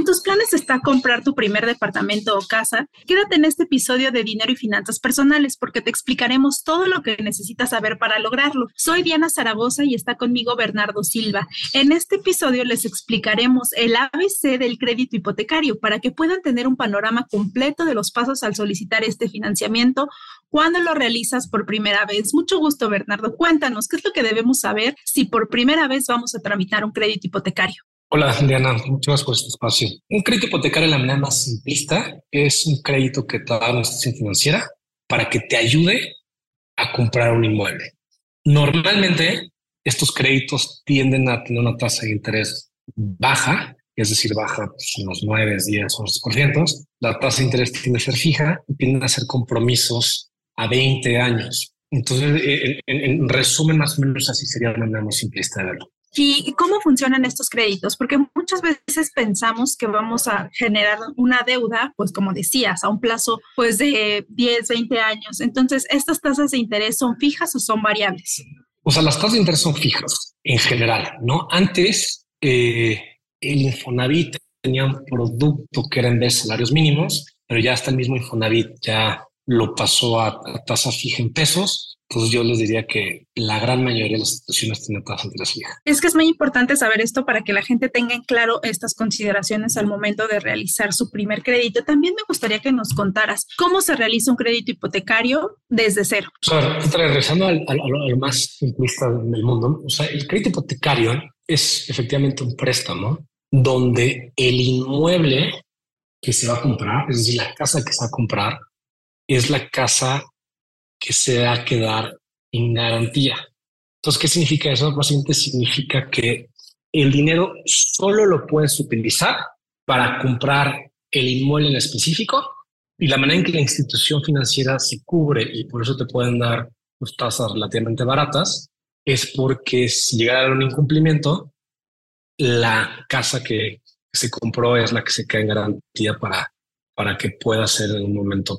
En tus planes está comprar tu primer departamento o casa. Quédate en este episodio de Dinero y Finanzas Personales porque te explicaremos todo lo que necesitas saber para lograrlo. Soy Diana Zaragoza y está conmigo Bernardo Silva. En este episodio les explicaremos el ABC del crédito hipotecario para que puedan tener un panorama completo de los pasos al solicitar este financiamiento cuando lo realizas por primera vez. Mucho gusto, Bernardo. Cuéntanos, ¿qué es lo que debemos saber si por primera vez vamos a tramitar un crédito hipotecario? Hola, Diana, muchas gracias por este espacio. Un crédito hipotecario, la manera más simplista, es un crédito que te da una institución financiera para que te ayude a comprar un inmueble. Normalmente, estos créditos tienden a tener una tasa de interés baja, es decir, baja pues, unos 9, 10, 11%. La tasa de interés tiende a ser fija y tienden a ser compromisos a 20 años. Entonces, en, en resumen, más o menos así sería la manera más simplista de verlo. ¿Y cómo funcionan estos créditos? Porque muchas veces pensamos que vamos a generar una deuda, pues como decías, a un plazo pues de 10, 20 años. Entonces, ¿estas tasas de interés son fijas o son variables? O sea, las tasas de interés son fijas en general, ¿no? Antes, eh, el Infonavit tenía un producto que era en vez de salarios mínimos, pero ya hasta el mismo Infonavit ya lo pasó a, a tasa fija en pesos pues yo les diría que la gran mayoría de las instituciones tienen tasa de interés fija. Es que es muy importante saber esto para que la gente tenga en claro estas consideraciones al momento de realizar su primer crédito. También me gustaría que nos contaras cómo se realiza un crédito hipotecario desde cero. O sea, regresando al, al, más simplista del mundo, o sea, el crédito hipotecario es efectivamente un préstamo donde el inmueble que se va a comprar, es decir, la casa que se va a comprar, es la casa que se va a quedar en garantía. Entonces, ¿qué significa eso? Básicamente significa que el dinero solo lo puedes utilizar para comprar el inmueble en específico y la manera en que la institución financiera se cubre y por eso te pueden dar pues, tasas relativamente baratas es porque si llegara a un incumplimiento, la casa que se compró es la que se queda en garantía para, para que pueda ser en un momento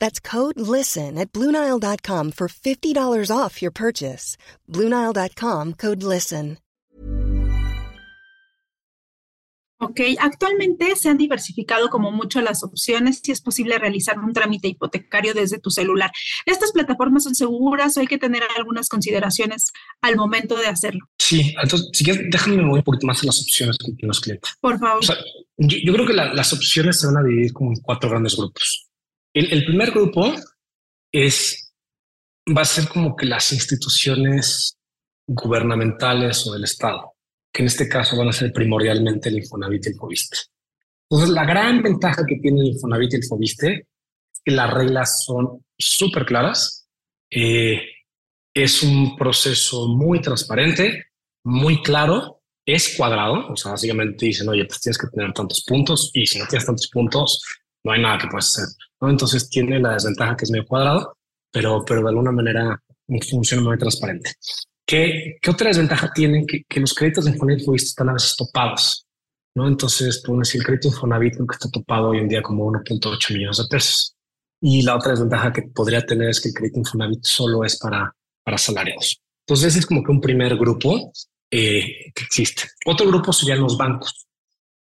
That's code LISTEN at Bluenile.com for $50 off your purchase. Bluenile.com code LISTEN. Ok, actualmente se han diversificado como mucho las opciones si es posible realizar un trámite hipotecario desde tu celular. ¿Estas plataformas son seguras o hay que tener algunas consideraciones al momento de hacerlo? Sí, entonces, si quieres, déjame mover un poquito más en las opciones que tienen los clientes. Por favor. O sea, yo, yo, creo que la, las opciones se van a dividir como en cuatro grandes grupos. El, primer grupo es, va a ser como que las instituciones gubernamentales o del Estado, que en este caso van a ser primordialmente el Infonavit y el Fobiste. Entonces, la gran ventaja que tiene el Infonavit y el Fobiste es que las reglas son súper claras. Eh, es un proceso muy transparente, muy claro, es cuadrado. O sea, básicamente dicen, oye, pues tienes que tener tantos puntos y si no tienes tantos puntos, no hay nada que puedas hacer. ¿no? Entonces tiene la desventaja que es medio cuadrado, pero, pero de alguna manera funciona muy transparente. ¿Qué, qué otra desventaja tienen? Que, que los créditos de Infonavit están a veces topados. ¿no? Entonces, tú decir, el crédito Infonavit que está topado hoy en día como 1.8 millones de pesos. Y la otra desventaja que podría tener es que el crédito Infonavit solo es para, para salariados. Entonces, ese es como que un primer grupo eh, que existe. Otro grupo serían los bancos.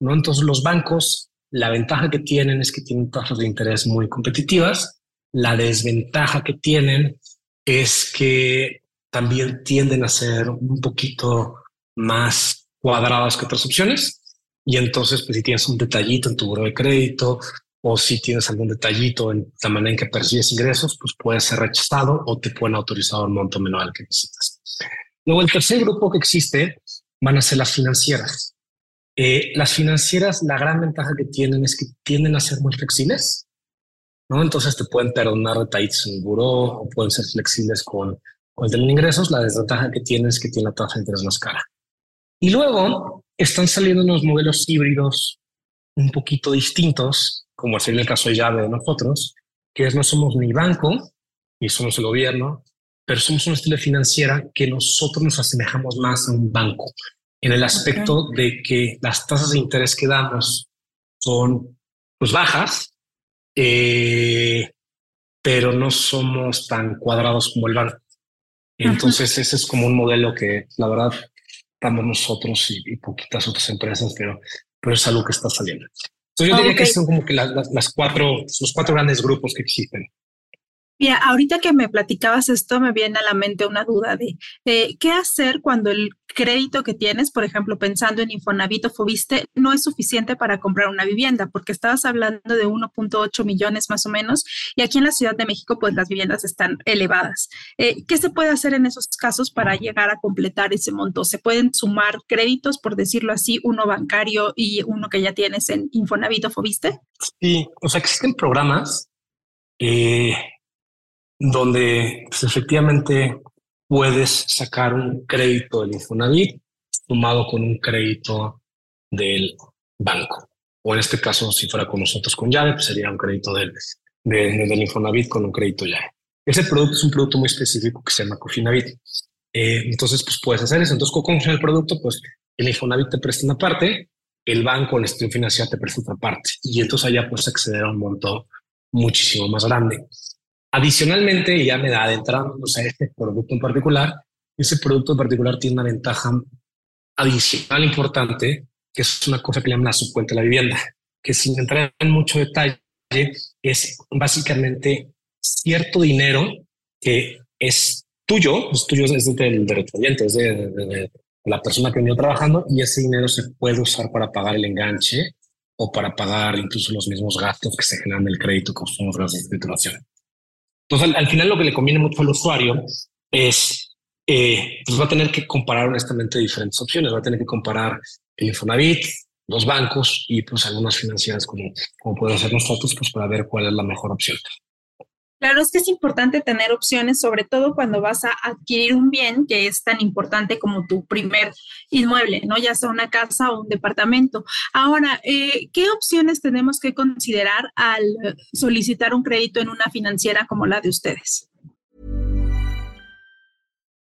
¿no? Entonces, los bancos la ventaja que tienen es que tienen tasas de interés muy competitivas. La desventaja que tienen es que también tienden a ser un poquito más cuadradas que otras opciones. Y entonces, pues si tienes un detallito en tu buro de crédito o si tienes algún detallito en la manera en que percibes ingresos, pues puede ser rechazado o te pueden autorizar un monto menor al que necesitas. Luego, el tercer grupo que existe van a ser las financieras. Eh, las financieras, la gran ventaja que tienen es que tienden a ser muy flexibles, ¿no? Entonces te pueden perdonar detalles en buró o pueden ser flexibles con, con el ingresos. La desventaja que tienen es que tiene la tasa de interés más cara. Y luego están saliendo unos modelos híbridos un poquito distintos, como es el caso de llave de nosotros, que es no somos ni banco, ni somos el gobierno, pero somos una estilo financiera que nosotros nos asemejamos más a un banco en el aspecto de que las tasas de interés que damos son pues bajas, eh, pero no somos tan cuadrados como el banco. Entonces ese es como un modelo que la verdad estamos nosotros y, poquitas otras empresas, pero, pero es algo que está saliendo. Entonces yo diría que son como que las cuatro, los cuatro grandes grupos que existen. Mira, ahorita que me platicabas esto, me viene a la mente una duda de eh, qué hacer cuando el crédito que tienes, por ejemplo, pensando en Infonavit o Fobiste, no es suficiente para comprar una vivienda, porque estabas hablando de 1.8 millones más o menos, y aquí en la Ciudad de México, pues las viviendas están elevadas. Eh, ¿Qué se puede hacer en esos casos para llegar a completar ese monto? ¿Se pueden sumar créditos, por decirlo así, uno bancario y uno que ya tienes en Infonavit o Fobiste? Sí, o sea, existen programas. Eh, donde pues, efectivamente puedes sacar un crédito del Infonavit sumado con un crédito del banco. O en este caso, si fuera con nosotros con llave, pues sería un crédito del, del Infonavit con un crédito llave. Ese producto es un producto muy específico que se llama Cofinavit. Eh, entonces, pues puedes hacer eso. Entonces, ¿cómo funciona el producto? Pues el Infonavit te presta una parte, el banco, el estudio financiero te presta otra parte. Y entonces allá puedes acceder a un monto muchísimo más grande. Adicionalmente, ya me da adentrándonos a este producto en particular, ese producto en particular tiene una ventaja adicional importante, que es una cosa que llaman la subcuenta de la vivienda, que sin entrar en mucho detalle, es básicamente cierto dinero que es tuyo, es tuyo, es del derechohabiente, es de, la persona que venido trabajando y ese dinero se puede usar para pagar el enganche o para pagar incluso los mismos gastos que se generan del crédito que usamos las escrituración. Entonces, al, final lo que le conviene mucho al usuario es, eh, pues va a tener que comparar honestamente diferentes opciones, va a tener que comparar el Infonavit, los bancos y pues algunas financieras como, como pueden ser nosotros, pues para ver cuál es la mejor opción. Claro, es que es importante tener opciones, sobre todo cuando vas a adquirir un bien que es tan importante como tu primer inmueble, ¿no? Ya sea una casa o un departamento. Ahora, eh, ¿qué opciones tenemos que considerar al solicitar un crédito en una financiera como la de ustedes?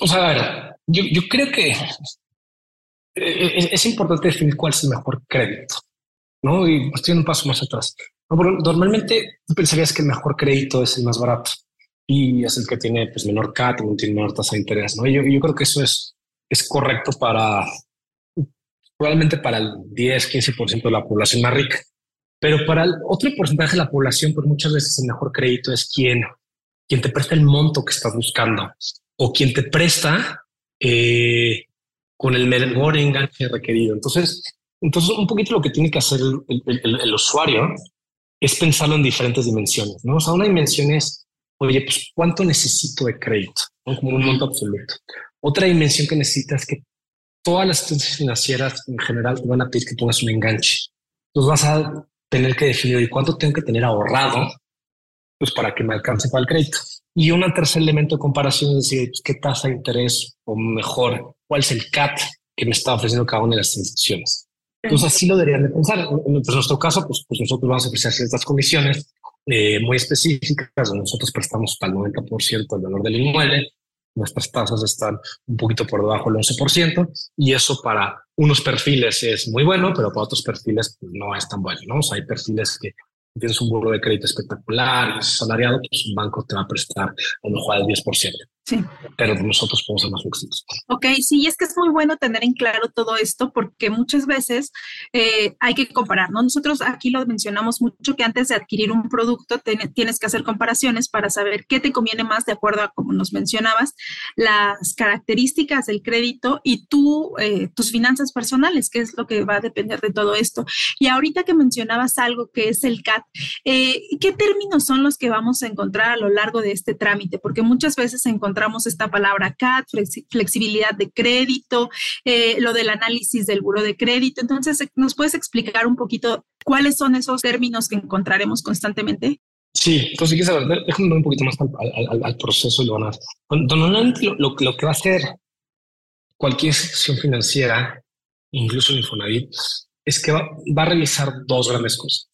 O sea, a ver, yo, yo creo que es, es, importante definir cuál es el mejor crédito, ¿no? Y estoy un paso más atrás. Normalmente tú pensarías que el mejor crédito es el más barato y es el que tiene pues, menor CAT, tiene menor tasa de interés, ¿no? Yo, yo creo que eso es, es correcto para probablemente para el 10, 15% de la población más rica. Pero para el otro porcentaje de la población, pues muchas veces el mejor crédito es quien, quien te presta el monto que estás buscando o quien te presta eh, con el mejor enganche requerido. Entonces, entonces, un poquito lo que tiene que hacer el, usuario es pensarlo en diferentes dimensiones. ¿no? O sea, una dimensión es, oye, pues cuánto necesito de crédito, como un monto absoluto. Otra dimensión que necesitas es que todas las instituciones financieras en general te van a pedir que pongas un enganche. Entonces vas a tener que definir cuánto tengo que tener ahorrado pues para que me alcance para el crédito. Y un tercer elemento de comparación es decir, pues, qué tasa de interés o mejor, cuál es el CAT que me está ofreciendo cada una de las instituciones. Entonces así lo deberían de pensar. En nuestro caso, pues, pues nosotros vamos a ofrecer ciertas comisiones eh, muy específicas. Nosotros prestamos hasta el 90% del valor del inmueble. Nuestras tasas están un poquito por debajo del 11% y eso para unos perfiles es muy bueno, pero para otros perfiles pues, no es tan bueno. ¿no? O sea, hay perfiles que tienes un buro de crédito espectacular, es salariado, pues un banco te va a prestar a lo mejor al 10%. Sí. Pero nosotros podemos ser más flexibles. Ok, sí, es que es muy bueno tener en claro todo esto porque muchas veces eh, hay que comparar, ¿no? Nosotros aquí lo mencionamos mucho que antes de adquirir un producto tienes que hacer comparaciones para saber qué te conviene más de acuerdo a, como nos mencionabas, las características del crédito y tú, eh, tus finanzas personales, que es lo que va a depender de todo esto. Y ahorita que mencionabas algo que es el CAT, eh, ¿qué términos son los que vamos a encontrar a lo largo de este trámite? Porque muchas veces encontramos esta palabra CAT, flexibilidad de crédito, eh, lo del análisis del buro de crédito. Entonces, ¿nos puedes explicar un poquito cuáles son esos términos que encontraremos constantemente? Sí, entonces, déjame ver un poquito más al, proceso y lo van a Normalmente lo, lo, que va a hacer cualquier institución financiera, incluso el Infonavit, es que va, va, a revisar dos grandes cosas.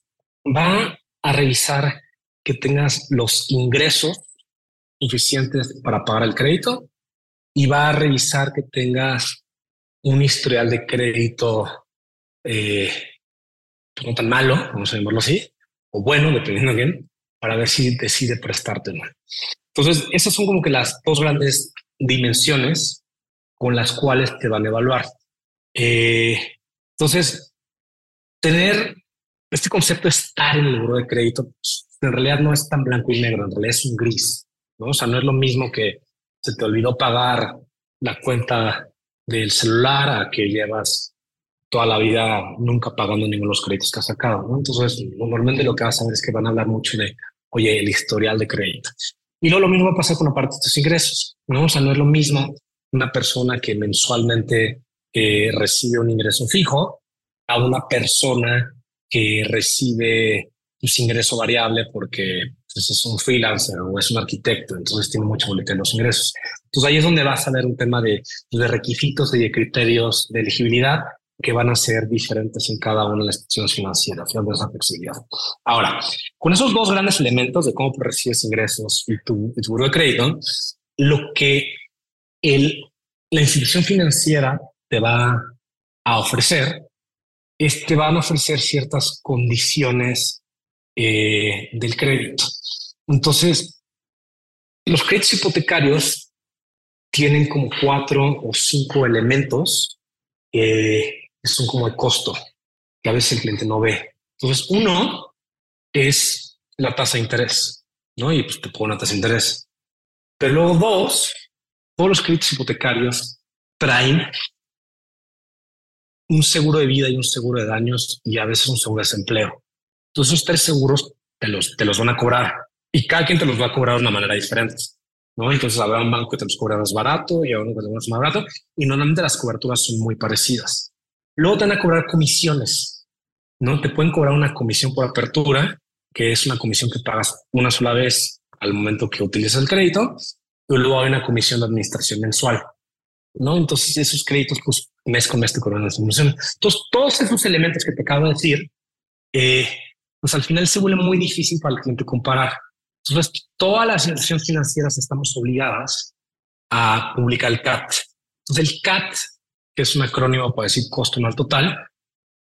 Va a revisar que tengas los ingresos suficientes para pagar el crédito y va a revisar que tengas un historial de crédito eh, no tan malo, vamos a llamarlo así, o bueno, dependiendo bien, para ver si decide prestarte o no. Entonces, esas son como que las dos grandes dimensiones con las cuales te van a evaluar. Eh, entonces, tener este concepto de estar en el buro de crédito, pues, en realidad no es tan blanco y negro, en realidad es un gris. ¿No? O sea, no es lo mismo que se te olvidó pagar la cuenta del celular a que llevas toda la vida nunca pagando ninguno de los créditos que has sacado. Entonces, normalmente lo que vas a ver es que van a hablar mucho de, oye, el historial de crédito. Y luego lo mismo va a pasar con la parte de tus ingresos, ¿no? O sea, no es lo mismo una persona que mensualmente eh, recibe un ingreso fijo a una persona que recibe un ingreso variable porque es un freelancer o es un arquitecto, entonces tiene mucha boleta en los ingresos. Entonces ahí es donde vas a ver un tema de, de requisitos y de criterios de elegibilidad que van a ser diferentes en cada una de las instituciones financieras, de esa flexibilidad. Ahora, con esos dos grandes elementos de cómo recibes ingresos y tu, tu de crédito, lo que el, la institución financiera te va a ofrecer es que van a ofrecer ciertas condiciones eh, del crédito. Entonces, los créditos hipotecarios tienen como cuatro o cinco elementos que son como el costo, que a veces el cliente no ve. Entonces, uno es la tasa de interés, ¿no? Y pues te pongo una tasa de interés. Pero luego dos, todos los créditos hipotecarios traen un seguro de vida y un seguro de daños y a veces un seguro de desempleo. Entonces, esos tres seguros te los, te los van a cobrar y cada quien te los va a cobrar de una manera diferente. ¿no? Entonces habrá un banco que te los cobra más barato y a uno que te los más barato y normalmente las coberturas son muy parecidas. Luego te van a cobrar comisiones, ¿no? Te pueden cobrar una comisión por apertura, que es una comisión que pagas una sola vez al momento que utilizas el crédito y luego hay una comisión de administración mensual, ¿no? Entonces esos créditos, pues mes con mes te cobran las comisiones. Entonces todos esos elementos que te acabo de decir, eh, pues al final se vuelve muy difícil para el cliente comparar. Entonces, todas las instituciones financieras estamos obligadas a publicar el CAT. Entonces, el CAT, que es un acrónimo para decir costo anual total,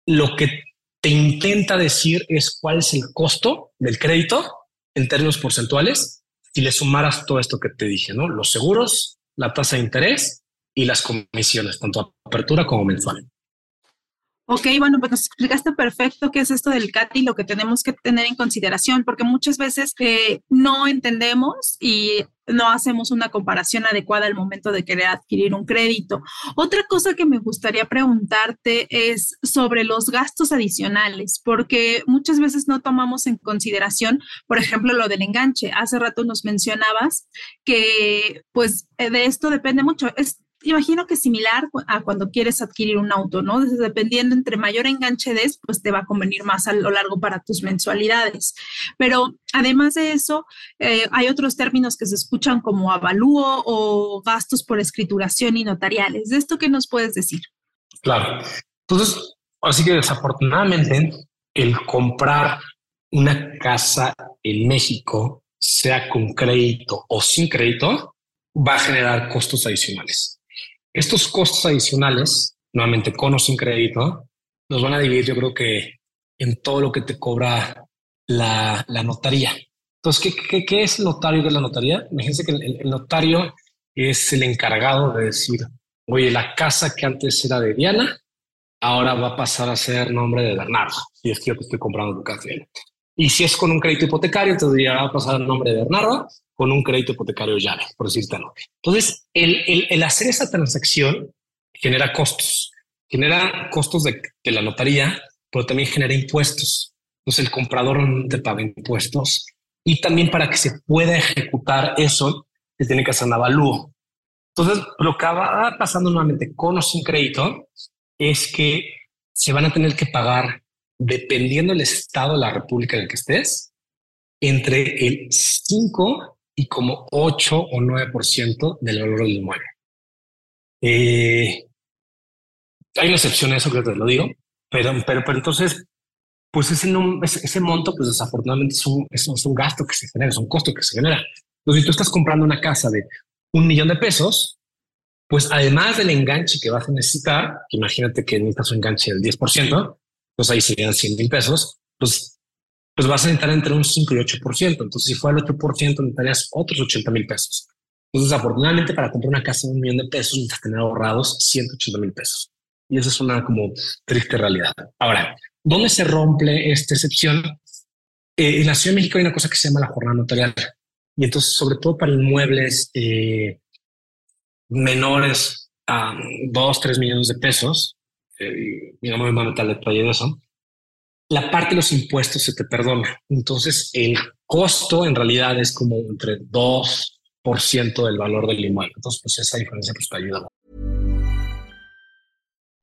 lo que te intenta decir es cuál es el costo del crédito en términos porcentuales si le sumaras todo esto que te dije, ¿no? Los seguros, la tasa de interés y las comisiones, tanto apertura como mensual. Ok, bueno, pues nos explicaste perfecto qué es esto del CAT y lo que tenemos que tener en consideración, porque muchas veces eh, no entendemos y no hacemos una comparación adecuada al momento de querer adquirir un crédito. Otra cosa que me gustaría preguntarte es sobre los gastos adicionales, porque muchas veces no tomamos en consideración, por ejemplo, lo del enganche. Hace rato nos mencionabas que pues de esto depende mucho. Imagino que similar a cuando quieres adquirir un auto, ¿no? dependiendo entre mayor enganche des, pues te va a convenir más a lo largo para tus mensualidades. Pero además de eso, eh, hay otros términos que se escuchan como avalúo o gastos por escrituración y notariales. ¿De esto qué nos puedes decir? Claro. Entonces, así que desafortunadamente, el comprar una casa en México, sea con crédito o sin crédito, va a generar costos adicionales. Estos costos adicionales, nuevamente con o sin crédito, los van a dividir yo creo que en todo lo que te cobra la, notaría. Entonces, ¿qué, qué, es el notario? ¿Qué es la notaría? Imagínense que el, notario es el encargado de decir, oye, la casa que antes era de Diana, ahora va a pasar a ser nombre de Bernardo, si es que yo te estoy comprando tu casa. Y si es con un crédito hipotecario, entonces ya va a pasar al nombre de Bernardo con un crédito hipotecario llave, por decirte algo. Entonces, el, el, hacer esa transacción genera costos, genera costos de, de, la notaría, pero también genera impuestos. Entonces, el comprador te paga impuestos y también para que se pueda ejecutar eso, se tiene que hacer un avalúo. Entonces, lo que va pasando nuevamente con o sin crédito es que se van a tener que pagar dependiendo del estado de la república en el que estés, entre el 5 y como 8 o 9% del valor del inmueble. Eh, hay una excepción a eso, que te lo digo, pero, pero, pero entonces, pues ese, ese, monto, pues desafortunadamente es un, es, un gasto que se genera, es un costo que se genera. Entonces, si tú estás comprando una casa de un millón de pesos, pues además del enganche que vas a necesitar, imagínate que necesitas un enganche del 10%, pues ahí serían 100 mil pesos, pues, pues vas a necesitar entre un 5 y 8%. Entonces, si fuera el 8%, necesitarías otros 80 mil pesos. Entonces, afortunadamente, para comprar una casa de un millón de pesos, necesitas tener ahorrados 180 mil pesos. Y esa es una como triste realidad. Ahora, ¿dónde se rompe esta excepción? Eh, en la Ciudad de México hay una cosa que se llama la jornada notarial. Y entonces, sobre todo para inmuebles eh, menores a 2, 3 millones de pesos, eh, no me voy a meter detalle de eso, la parte de los impuestos se te perdona. Entonces, el costo en realidad es como entre 2% del valor del inmueble. Entonces, pues esa diferencia pues te ayuda.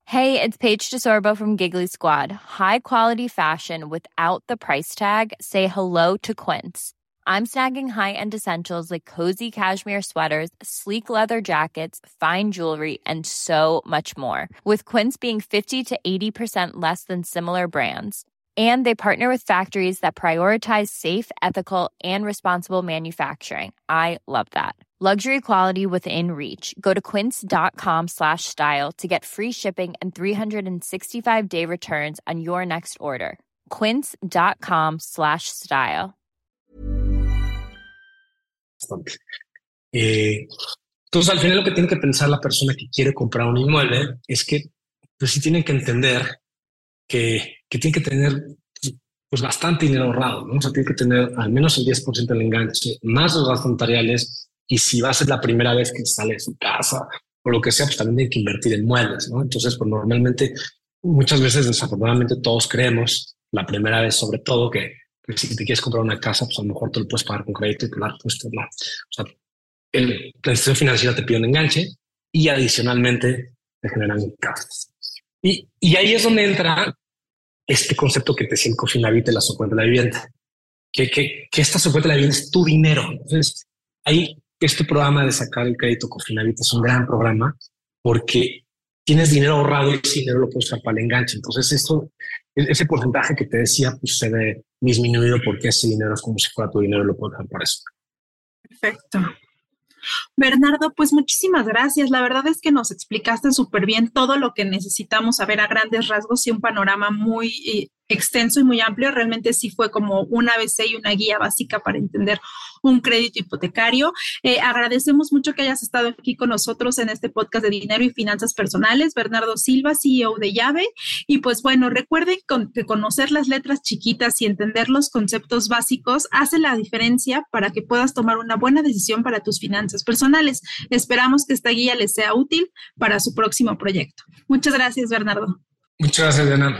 Hey, it's Paige DeSorbo from Giggly Squad. High quality fashion without the price tag. Say hello to Quince. I'm snagging high-end essentials like cozy cashmere sweaters, sleek leather jackets, fine jewelry, and so much more. With Quince being 50 to 80% less than similar brands. And they partner with factories that prioritize safe, ethical, and responsible manufacturing. I love that. Luxury quality within reach. Go to quince.com slash style to get free shipping and 365-day returns on your next order. quince.com slash style. Eh, entonces, al final lo que tiene que pensar la persona que quiere comprar un inmueble es que, pues sí tienen que entender que, que tiene que tener pues bastante dinero ahorrado, ¿no? O sea, tiene que tener al menos el 10% del enganche, más los gastos notariales, y si va a ser la primera vez que sale de su casa o lo que sea, pues también tiene que invertir en muebles, ¿no? Entonces, pues normalmente, muchas veces, desafortunadamente, todos creemos, la primera vez sobre todo, que si te quieres comprar una casa, pues a lo mejor te lo puedes pagar con crédito y claro, pues no. O sea, el, la institución financiera te pide un enganche y adicionalmente te generan gastos. Y, y ahí es donde entra este concepto que te decía el Cofinavit la subcuenta de la vivienda, que, que, que esta subcuenta de la vivienda es tu dinero. Entonces, ahí este programa de sacar el crédito Cofinavit es un gran programa porque tienes dinero ahorrado y ese dinero lo puedes usar para el enganche. Entonces, esto, e-, ese porcentaje que te decía, pues se ve disminuido porque ese dinero es como si fuera tu dinero, lo puedes usar para eso. Perfecto. Bernardo, pues muchísimas gracias. La verdad es que nos explicaste súper bien todo lo que necesitamos saber a grandes rasgos y un panorama muy eh, extenso y muy amplio. Realmente sí fue como una ABC y una guía básica para entender un crédito hipotecario. Eh, agradecemos mucho que hayas estado aquí con nosotros en este podcast de dinero y finanzas personales. Bernardo Silva, CEO de Llave. Y pues bueno, recuerden que conocer las letras chiquitas y entender los conceptos básicos hace la diferencia para que puedas tomar una buena decisión para tus finanzas personales. Esperamos que esta guía les sea útil para su próximo proyecto. Muchas gracias, Bernardo. Muchas gracias, Diana.